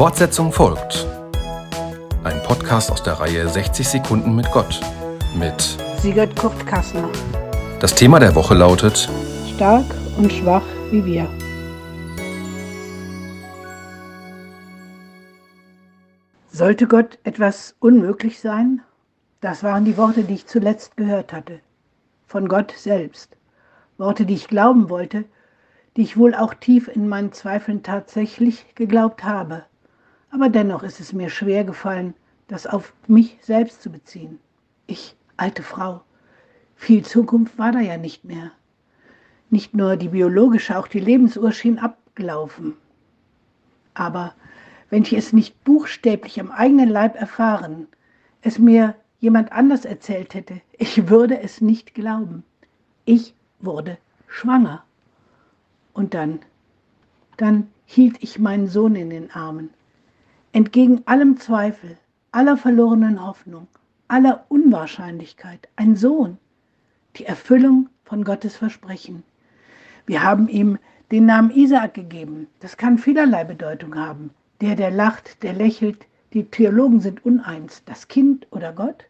Fortsetzung folgt. Ein Podcast aus der Reihe 60 Sekunden mit Gott. Mit Sigurd Kurt Kassner. das Thema der Woche lautet Stark und schwach wie wir. Sollte Gott etwas unmöglich sein? Das waren die Worte, die ich zuletzt gehört hatte. Von Gott selbst. Worte, die ich glauben wollte, die ich wohl auch tief in meinen Zweifeln tatsächlich geglaubt habe. Aber dennoch ist es mir schwer gefallen, das auf mich selbst zu beziehen. Ich, alte Frau, viel Zukunft war da ja nicht mehr. Nicht nur die biologische, auch die Lebensuhr schien abgelaufen. Aber wenn ich es nicht buchstäblich am eigenen Leib erfahren, es mir jemand anders erzählt hätte, ich würde es nicht glauben. Ich wurde schwanger. Und dann, dann hielt ich meinen Sohn in den Armen. Entgegen allem Zweifel, aller verlorenen Hoffnung, aller Unwahrscheinlichkeit, ein Sohn, die Erfüllung von Gottes Versprechen. Wir haben ihm den Namen Isaak gegeben. Das kann vielerlei Bedeutung haben. Der, der lacht, der lächelt. Die Theologen sind uneins. Das Kind oder Gott?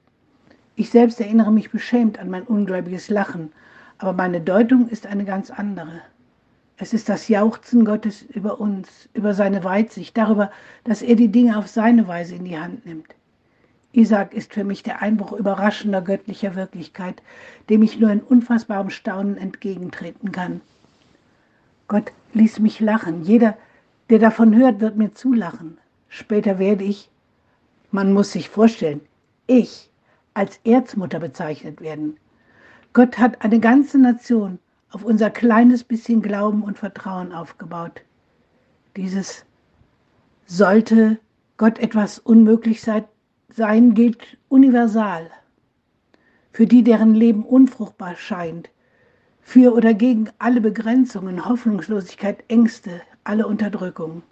Ich selbst erinnere mich beschämt an mein ungläubiges Lachen, aber meine Deutung ist eine ganz andere. Es ist das Jauchzen Gottes über uns, über seine Weitsicht, darüber, dass er die Dinge auf seine Weise in die Hand nimmt. Isaac ist für mich der Einbruch überraschender göttlicher Wirklichkeit, dem ich nur in unfassbarem Staunen entgegentreten kann. Gott ließ mich lachen. Jeder, der davon hört, wird mir zulachen. Später werde ich, man muss sich vorstellen, ich als Erzmutter bezeichnet werden. Gott hat eine ganze Nation auf unser kleines bisschen Glauben und Vertrauen aufgebaut. Dieses sollte Gott etwas unmöglich sein, gilt universal. Für die, deren Leben unfruchtbar scheint, für oder gegen alle Begrenzungen, Hoffnungslosigkeit, Ängste, alle Unterdrückung.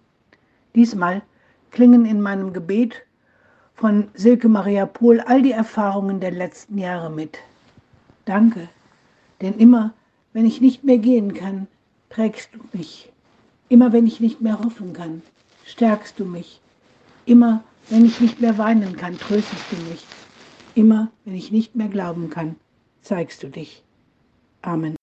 Diesmal klingen in meinem Gebet von Silke Maria Pohl all die Erfahrungen der letzten Jahre mit. Danke, denn immer, wenn ich nicht mehr gehen kann, trägst du mich. Immer, wenn ich nicht mehr hoffen kann, stärkst du mich. Immer, wenn ich nicht mehr weinen kann, tröstest du mich. Immer, wenn ich nicht mehr glauben kann, zeigst du dich. Amen.